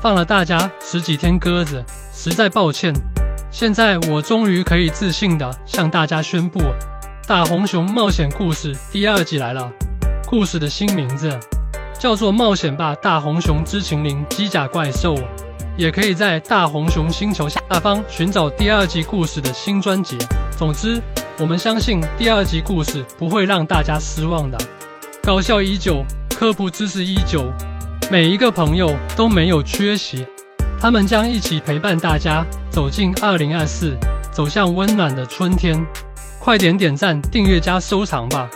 放了大家十几天鸽子，实在抱歉。现在我终于可以自信的向大家宣布，《大红熊冒险故事》第二季来了。故事的新名字叫做《冒险吧大红熊之秦灵机甲怪兽》，也可以在大红熊星球下方寻找第二季故事的新专辑。总之，我们相信第二季故事不会让大家失望的。搞笑依旧，科普知识依旧，每一个朋友都没有缺席。他们将一起陪伴大家走进二零二四，走向温暖的春天。快点点赞、订阅加收藏吧！